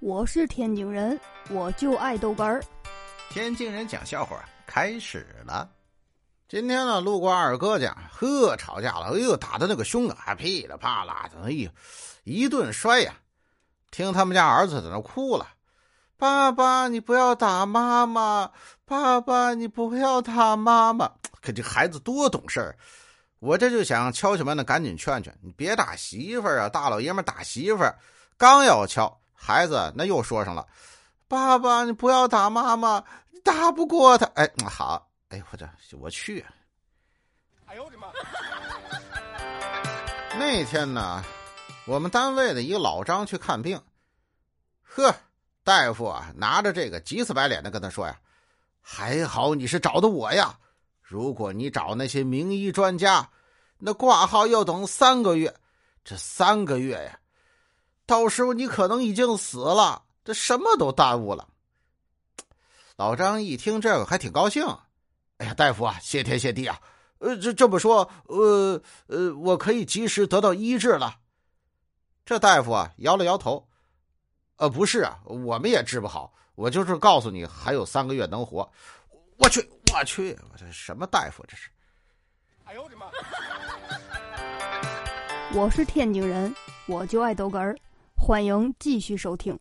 我是天津人，我就爱豆干儿。天津人讲笑话开始了。今天呢，路过二哥家，呵，吵架了，哎呦，打的那个凶啊，还噼里啪啦的，哎呦，一顿摔呀。听他们家儿子在那哭了：“爸爸，你不要打妈妈！爸爸，你不要打妈妈！”可这孩子多懂事儿，我这就想敲敲门的，赶紧劝劝你，别打媳妇儿啊！大老爷们打媳妇儿，刚要敲。孩子那又说上了，爸爸，你不要打妈妈，你打不过他。哎，好，哎，我这我去。哎呦我的妈！那天呢，我们单位的一个老张去看病，呵，大夫啊拿着这个急死白脸的跟他说呀：“还好你是找的我呀，如果你找那些名医专家，那挂号要等三个月，这三个月呀。”到时候你可能已经死了，这什么都耽误了。老张一听这个还挺高兴，哎呀，大夫啊，谢天谢地啊！呃，这这么说，呃呃，我可以及时得到医治了。这大夫啊摇了摇头，呃，不是啊，我们也治不好，我就是告诉你还有三个月能活。我去，我去，我这什么大夫这是？哎呦我的妈！我是天津人，我就爱逗哏儿。欢迎继续收听。